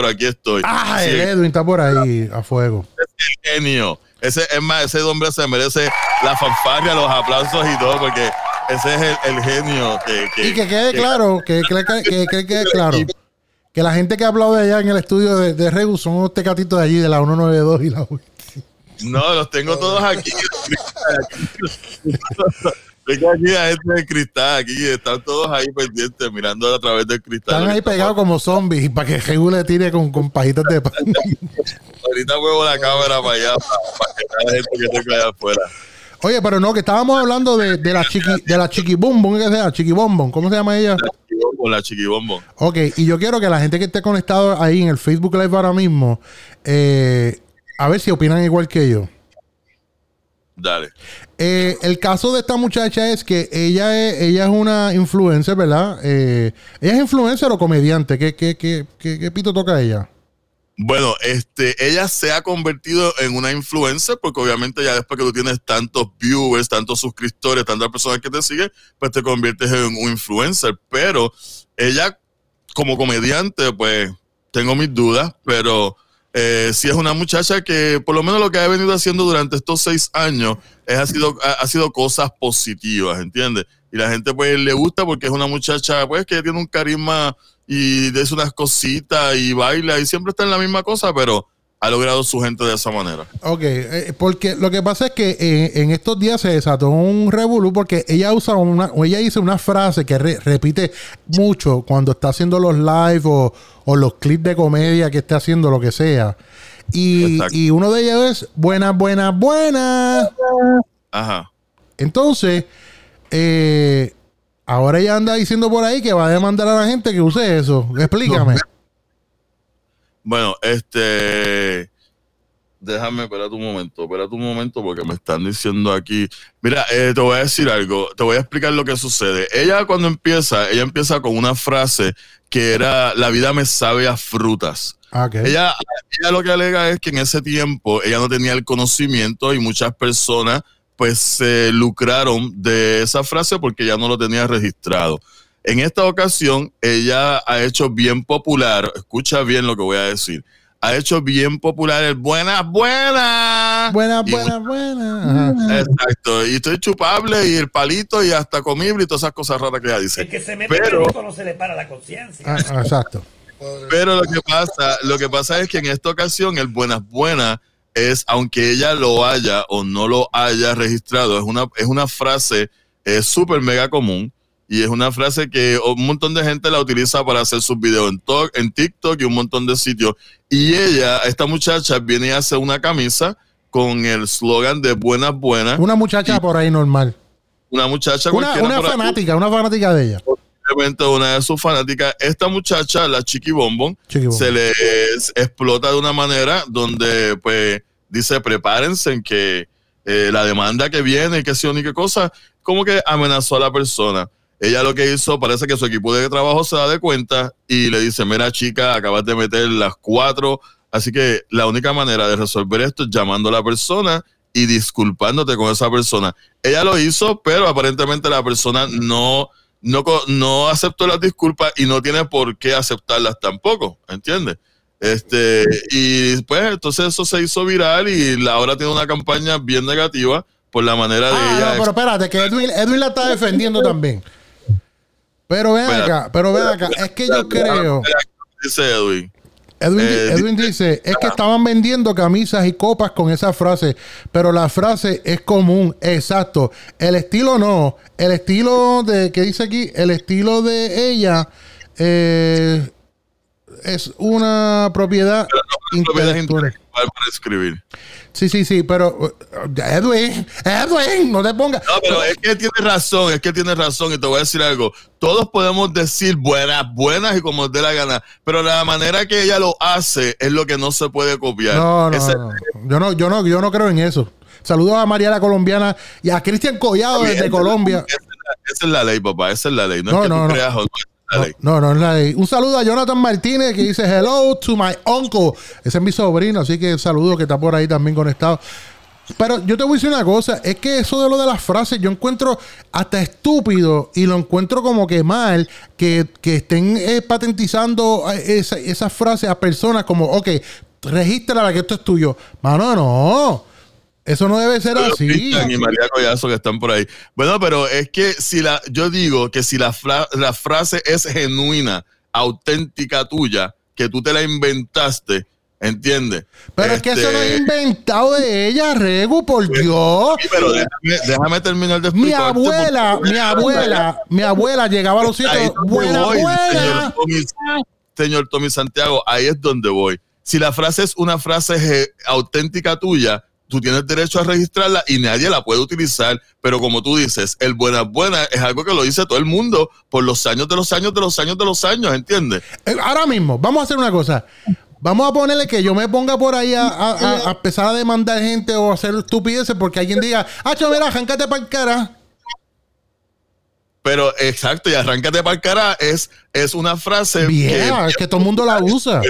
pero aquí estoy. Ah, Sí, el Edwin está por ahí a fuego. es el genio. Ese, es más, ese hombre se merece la fanfarria, los aplausos y todo, porque ese es el, el genio que, que- Y que quede que- claro, que, que, que- que quede claro. Que la gente que aplaude allá en el estudio de, de Regu son los tecatitos de allí, de la 192 y la. No, los tengo todos aquí. Tengo aquí a gente de cristal, aquí están todos ahí pendientes, mirando a través del cristal. Están ahí pegados como zombies para que Regu le tire con, con pajitas de pan. Ahorita muevo la cámara para allá, para, que la gente que tengo allá afuera. Oye, pero no, que estábamos hablando de, de la chiqui, de la chiquibumbum, ¿qué sea? Chiquibombon, ¿cómo se llama ella? Con la chiquibombo. Ok, y yo quiero que la gente que esté conectado ahí en el Facebook Live ahora mismo, eh, a ver si opinan igual que yo. Dale. Eh, el caso de esta muchacha es que ella es, ella es una influencer, ¿verdad? Eh, ¿Ella es influencer o comediante? ¿Qué, qué, qué, qué, pito toca ella? Bueno, este, ella se ha convertido en una influencer porque obviamente ya después que tú tienes tantos viewers, tantos suscriptores, tantas personas que te siguen, pues te conviertes en un influencer. Pero ella, como comediante, pues tengo mis dudas, pero eh, sí es una muchacha que por lo menos lo que ha venido haciendo durante estos seis años es, ha, sido, ha sido cosas positivas, ¿entiendes? Y la gente pues le gusta porque es una muchacha pues que tiene un carisma y dice unas cositas y baila y siempre está en la misma cosa, pero ha logrado su gente de esa manera. Ok, eh, porque lo que pasa es que eh, en estos días se desató un revolú porque ella usa una, o ella dice una frase que re- repite mucho cuando está haciendo los live o, o los clips de comedia que esté haciendo, lo que sea. Y, y uno de ellos es buenas, buenas, buenas. Ajá. Entonces, eh, ahora ella anda diciendo por ahí que va a demandar a la gente que use eso. Explícame. Bueno, este. Déjame, espérate un momento, espérate un momento porque me están diciendo aquí. Mira, eh, te voy a decir algo, te voy a explicar lo que sucede. Ella cuando empieza, ella empieza con una frase que era, la vida me sabe a frutas. Ah, ok. Ella, ella lo que alega es que en ese tiempo ella no tenía el conocimiento y muchas personas pues se lucraron de esa frase porque ya no lo tenía registrado. En esta ocasión ella ha hecho bien popular, escucha bien lo que voy a decir, ha hecho bien popular el buenas, buenas. Buenas, buenas, buenas. Exacto, y estoy chupable y el palito y hasta comible y todas esas cosas raras que ella dice. El que se mete Pero- esto no se le para la conciencia. Ah, ah, exacto. Pero lo que pasa, lo que pasa es que en esta ocasión el buenas buenas es, aunque ella lo haya o no lo haya registrado, es una, es una frase es súper mega común y es una frase que un montón de gente la utiliza para hacer sus videos en, to- en TikTok y un montón de sitios. Y ella, esta muchacha, viene y hace una camisa con el slogan de buenas buenas. Una muchacha por ahí normal. Una muchacha Una, una ahí fanática, una fanática de ella. una de sus fanáticas, esta muchacha, la Chiqui Bombón, Chiqui se les explota de una manera donde, pues, dice, prepárense en que eh, la demanda que viene, que sí o ni qué cosa, como que amenazó a la persona. Ella lo que hizo, parece que su equipo de trabajo se da de cuenta y le dice, mira chica, acabas de meter las cuatro, así que la única manera de resolver esto es llamando a la persona y disculpándote con esa persona. Ella lo hizo, pero aparentemente la persona no, no, no aceptó las disculpas y no tiene por qué aceptarlas tampoco, ¿entiendes? Este, y pues entonces eso se hizo viral y la ahora tiene una campaña bien negativa por la manera de Ah, ella. no, pero espérate, que Edwin, Edwin la está defendiendo también. Pero ven acá, pero ven acá, es que yo creo. Dice Edwin. Edwin, Eh, Edwin dice, es que estaban vendiendo camisas y copas con esa frase, pero la frase es común, exacto. El estilo no, el estilo de, ¿qué dice aquí? El estilo de ella eh, es una propiedad intelectual para escribir. Sí, sí, sí, pero uh, Edwin, Edwin, no te pongas. No, pero es que tiene razón, es que tiene razón y te voy a decir algo. Todos podemos decir buenas, buenas y como dé la gana, pero la manera que ella lo hace es lo que no se puede copiar. No, no, Ese- no. Yo no, yo no, yo no creo en eso. Saludos a María la colombiana y a Cristian Collado desde Colombia. Esa es, la, esa es la ley, papá, esa es la ley. No, No, es que no, tú no. creas o no, la No, no, no la. Un saludo a Jonathan Martínez que dice hello to my uncle. Ese es mi sobrino, así que saludo que está por ahí también conectado. Pero yo te voy a decir una cosa, es que eso de lo de las frases, yo encuentro hasta estúpido y lo encuentro como que mal que, que estén eh, patentizando eh, esa- esas frases a personas como, ok, regístrala que esto es tuyo. Mano, no. Eso no debe ser Pero así. Y María Collazo que están por ahí. Bueno, pero es que si la, yo digo que si la, fra- la frase es genuina, auténtica tuya, que tú te la inventaste, ¿entiendes? Pero es que eso no Este, es inventado de ella, Regu, por Dios. sí, pero déjame, déjame terminar de Mi explicarte abuela, mi abuela, mi abuela llegaba a los sitios. Buena, voy, buena. Señor Tommy, señor Tommy Santiago, ahí es donde voy. Si la frase es una frase auténtica tuya, tú tienes derecho a registrarla y nadie la puede utilizar. Pero como tú dices, el buena buena es algo que lo dice todo el mundo por los años de los años de los años de los años, ¿entiendes? Eh, Ahora mismo, vamos a hacer una cosa. Vamos a ponerle que yo me ponga por ahí a, a- a- a empezar a demandar gente o hacer estupideces porque alguien diga, ah, mira, arráncate para el cara. Pero exacto, y arráncate para el cara es, es una frase Vieja, es que todo el mundo la usa.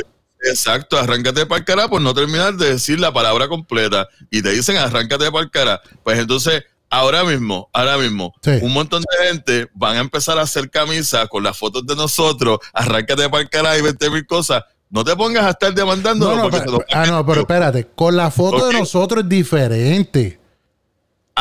Exacto, arráncate para el cara por no terminar de decir la palabra completa. Y te dicen arráncate para el cara. Pues entonces, ahora mismo, ahora mismo, Sí. un montón de gente van a empezar a hacer camisas con las fotos de nosotros, arráncate para el cara y 20 mil cosas. No te pongas a estar demandando. No, no, ah, no, pero espérate, con la foto de nosotros es diferente.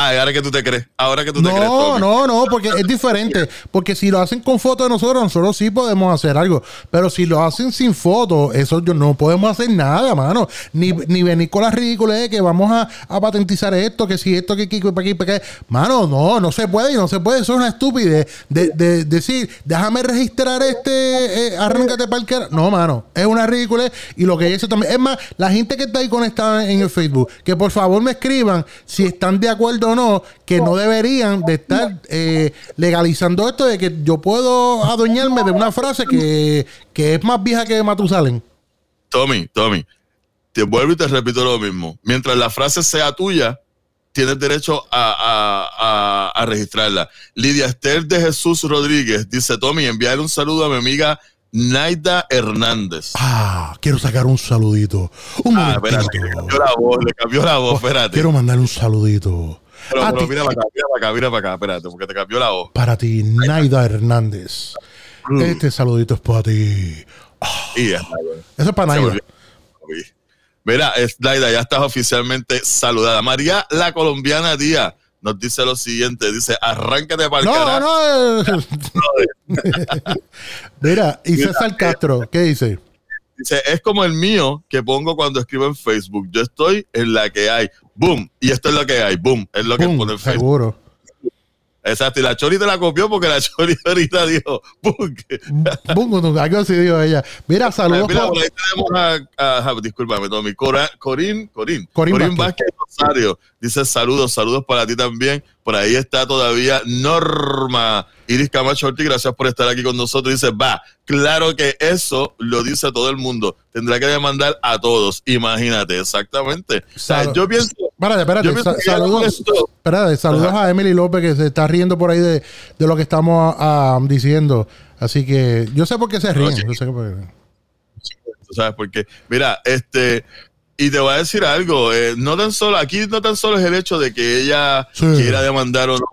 Ah, ahora que tú te crees, ahora que tú te crees. No, no, no, porque es diferente. Porque si lo hacen con foto de nosotros, nosotros sí podemos hacer algo. Pero si lo hacen sin foto, eso yo no podemos hacer nada, mano. Ni, ni venir con las ridículas de que vamos a, a patentizar esto, que si esto, que aquí, que para aquí, para acá. Mano, no, no se puede, no se puede. Eso es una estupidez. De, de- decir, déjame registrar este, eh, arráncate para el cara. No, mano, es una ridiculez. Y lo que hizo también. Es más, la gente que está ahí conectada en el Facebook, que por favor me escriban si están de acuerdo o no, que no deberían de estar eh, legalizando esto de que yo puedo adueñarme de una frase que, que es más vieja que Matusalén. Tommy, Tommy, te vuelvo y te repito lo mismo. Mientras la frase sea tuya, tienes derecho a, a- a- a registrarla. Lidia Esther de Jesús Rodríguez dice, Tommy, enviarle un saludo a mi amiga Naida Hernández. Ah, quiero sacar un saludito. Un Ah, espérate, le cambió la voz, le cambió la voz, espérate. Quiero mandarle un saludito. Pero, mira para acá, mira para acá, mira para acá, espérate, porque te cambió la voz. Para ti, Naida Hernández. Mm. Este saludito es para ti. Y güey. Eso es para Naida. Mira, es- Naida, ya estás oficialmente saludada. María, la colombiana Díaz, nos dice lo siguiente, dice, arráncate para el No, carajo. no. Mira, y César Castro, ¿qué dice? Dice, es como el mío que pongo cuando escribo en Facebook. Yo estoy en la que hay. Boom. Y esto es lo que hay. Boom. Es lo que Pum, pone Facebook. seguro. Exacto. Y la Chori te la copió porque la Chori ahorita dijo, Bum, algo así dijo ella. Mira, saludos. Mira, por- ahí tenemos a, a- discúlpame, Tommy, Corín, Corín, Corín Vázquez. Rosario, dice saludos, saludos para ti también. Por ahí está todavía Norma Iris Camacho Ortiz, gracias por estar aquí con nosotros. Dice, va, claro que eso lo dice todo el mundo. Tendrá que demandar a todos. Imagínate, exactamente. O sea, Sal- yo pienso, Espérate, espérate. sa- saludos, espérate, saludos Ajá. a Emily López que se está riendo por ahí de, de lo que estamos ah, diciendo. Así que yo sé por qué se ríen. Yo sé por- tú sabes porque mira este y te voy a decir algo eh, no tan solo aquí no tan solo es el hecho de que ella Sí. quiera demandar o no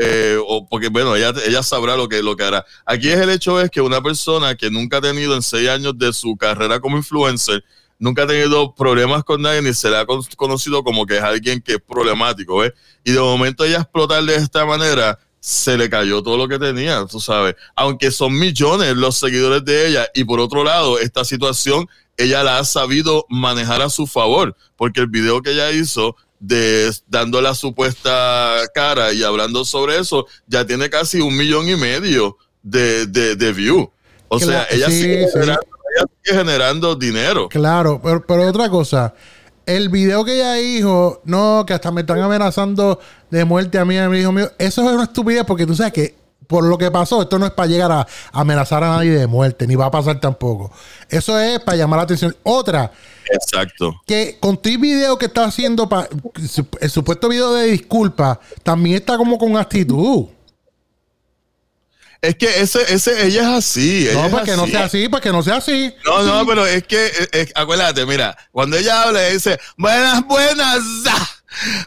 eh, o porque bueno ella, ella sabrá lo que lo que hará aquí es el hecho es que una persona que nunca ha tenido en seis años de su carrera como influencer nunca ha tenido problemas con nadie ni se le ha con- conocido como que es alguien que es problemático ¿ves? y de momento ella explotar de esta manera se le cayó todo lo que tenía, tú sabes. Aunque son millones los seguidores de ella y por otro lado, esta situación ella la ha sabido manejar a su favor, porque el video que ella hizo de dando la supuesta cara y hablando sobre eso, ya tiene casi un millón y medio de, de, de view. O sea, ella, sí, sigue sí. Sigue generando dinero. Claro, pero, pero otra cosa. El video que ella dijo, no, que hasta me están amenazando de muerte a mí y a mi hijo mío. Eso es una estupidez porque tú sabes que por lo que pasó, esto no es para llegar a amenazar a nadie de muerte, ni va a pasar tampoco. Eso es para llamar la atención. Otra, Exacto. que con tu video que está haciendo, pa- el supuesto video de disculpa, también está como con actitud. Es que ese, ese, ella es así. ella No, para que no sea así, para que no sea así. No, no, pero es que, es- acuérdate, mira, cuando ella habla, ella dice, buenas, buenas, ah".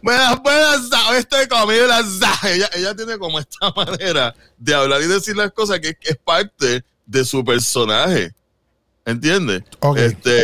Buenas, buenas, hoy estoy comiendo las ella, ella tiene como esta manera de hablar y decir las cosas que, que es parte de su personaje. ¿Entiendes? Este,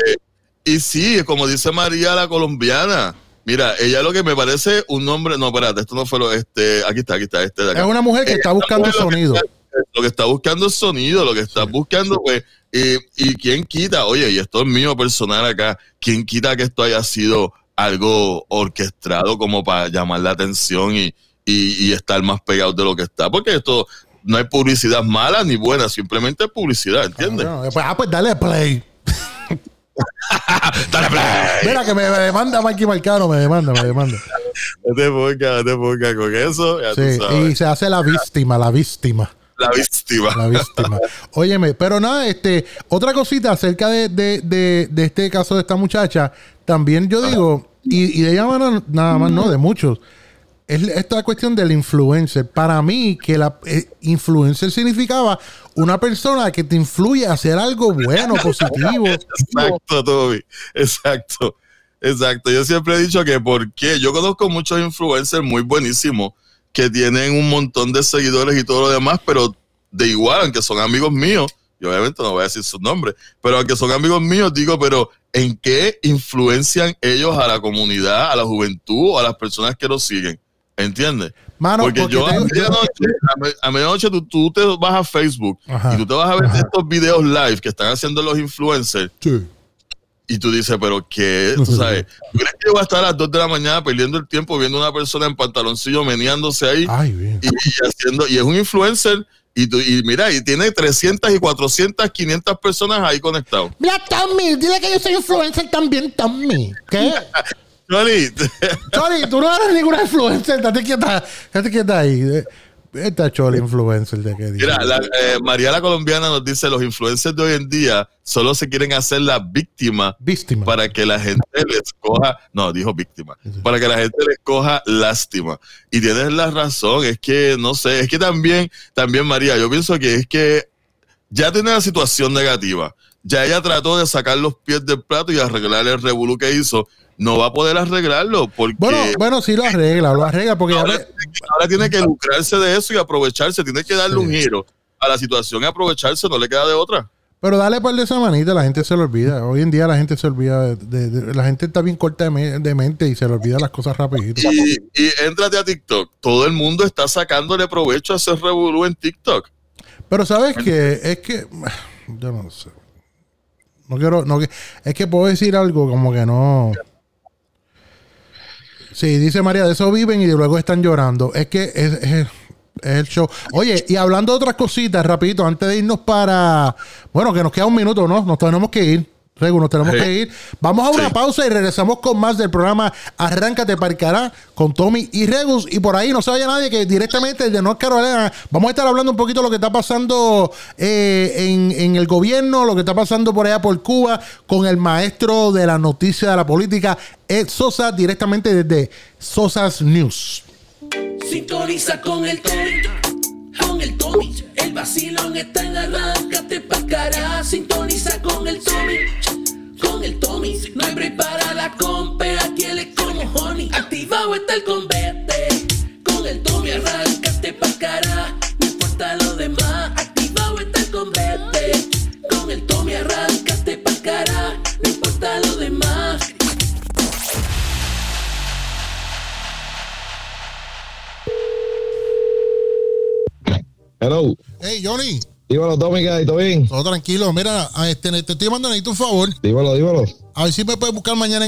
y sí, como dice María la colombiana, mira, ella lo que me parece un nombre, no, espérate, esto no fue lo, este, aquí está, aquí está, este de acá. Es una mujer que está buscando que sonido. está- Lo que está buscando es sonido, lo que está buscando, pues, y, y quién quita, oye, y esto es mío personal acá, quién quita que esto haya sido algo orquestado como para llamar la atención y, y, y estar más pegado de lo que está, porque esto no hay publicidad mala ni buena, simplemente es publicidad, ¿entiendes? Ah, pues, ah, pues dale play. Dale play. Mira que me, me demanda Mikey Marcano, me demanda, me demanda. No te pongas, no te pongas con eso, ya Sí, tú sabes. y se hace la víctima, la víctima. La víctima. La víctima. Óyeme, pero nada, este, otra cosita acerca de, de, de, de este caso de esta muchacha, también yo digo, y, y de ella no- nada más, no, de muchos, es esta cuestión del influencer. Para mí, que la eh, influencer significaba una persona que te influye a hacer algo bueno, positivo. Exacto, Toby. Exacto. Exacto. Yo siempre he dicho que porque yo conozco muchos influencers muy buenísimos que tienen un montón de seguidores y todo lo demás, pero de igual, aunque son amigos míos, y obviamente no voy a decir sus nombres, pero aunque son amigos míos, digo, pero ¿en qué influencian ellos a la comunidad, a la juventud o a las personas que los siguen? ¿Entiendes? Mano, porque, porque yo a medianoche, a me- a medianoche tú, tú te vas a Facebook Ajá. y tú te vas a ver estos videos live que están haciendo los influencers Sí. Y tú dices, pero qué, tú sabes, ¿tú crees que yo voy a estar a las 2 de la mañana perdiendo el tiempo viendo una persona en pantaloncillo meneándose ahí Ay, bien. y, y haciendo, y es un influencer y, tú, y mira, y tiene 300 y 400, 500 personas ahí conectados. Mira, Tommy, dile que yo soy influencer también, Tommy. ¿Qué? Johnny, Choli, tú no eres ninguna influencer. Date quieta, date quieta ahí. Esta Choli influencer de qué día. mira, la, eh, María la colombiana nos dice, los influencers de hoy en día solo se quieren hacer la víctima Víctima. para que la gente les coja, no, dijo víctima, para que la gente les coja lástima. Y tienes la razón, es que, no sé, es que también, también María, yo pienso que es que ya tiene la situación negativa, ya ella trató de sacar los pies del plato y arreglar el revolú que hizo, no va a poder arreglarlo porque Bueno, bueno, sí lo arregla, lo arregla porque ahora, tiene que lucrarse de eso y aprovecharse, tiene que darle Sí. un giro a la situación y aprovecharse, no le queda de otra. pero dale par de semanitas, la gente se lo olvida. Hoy en día la gente se olvida, de, de- de- la gente está bien corta de, me- de mente y se le olvida las cosas rapidito. Y, y a TikTok. Todo el mundo está sacándole provecho a ese revolú en TikTok. Pero sabes que es que yo no sé. No quiero, no es que puedo decir algo como que no. Sí, dice María, de eso viven y luego están llorando. Es que es, es- es el show. Oye, y hablando de otras cositas, rapidito, antes de irnos para. Bueno, que nos queda un minuto, ¿no? Nos tenemos que ir. Regu, nos tenemos Sí. que ir. Vamos a una Sí. pausa y regresamos con más del programa Arráncate Parcará con Tommy y Regus. Y por ahí no se vaya nadie que directamente desde North Carolina vamos a estar hablando un poquito de lo que está pasando eh, en, en el gobierno, lo que está pasando por allá por Cuba con el maestro de la noticia de la política, Ed Sosa, directamente desde Sosa's News. Sintoniza con el Tommy, con el Tommy. El vacilón está en arráncate pa' cara. Sintoniza con el Tommy, con el Tommy. No hay break para la compa, aquí él es como honey. Activado está el convete, Johnny, Dímelo, Tommy, ¿qué? ¿Todo bien? todo tranquilo. Mira, a este, te estoy mandando necesito un favor. Dímelo, dímelo. A ver si me puedes buscar mañana en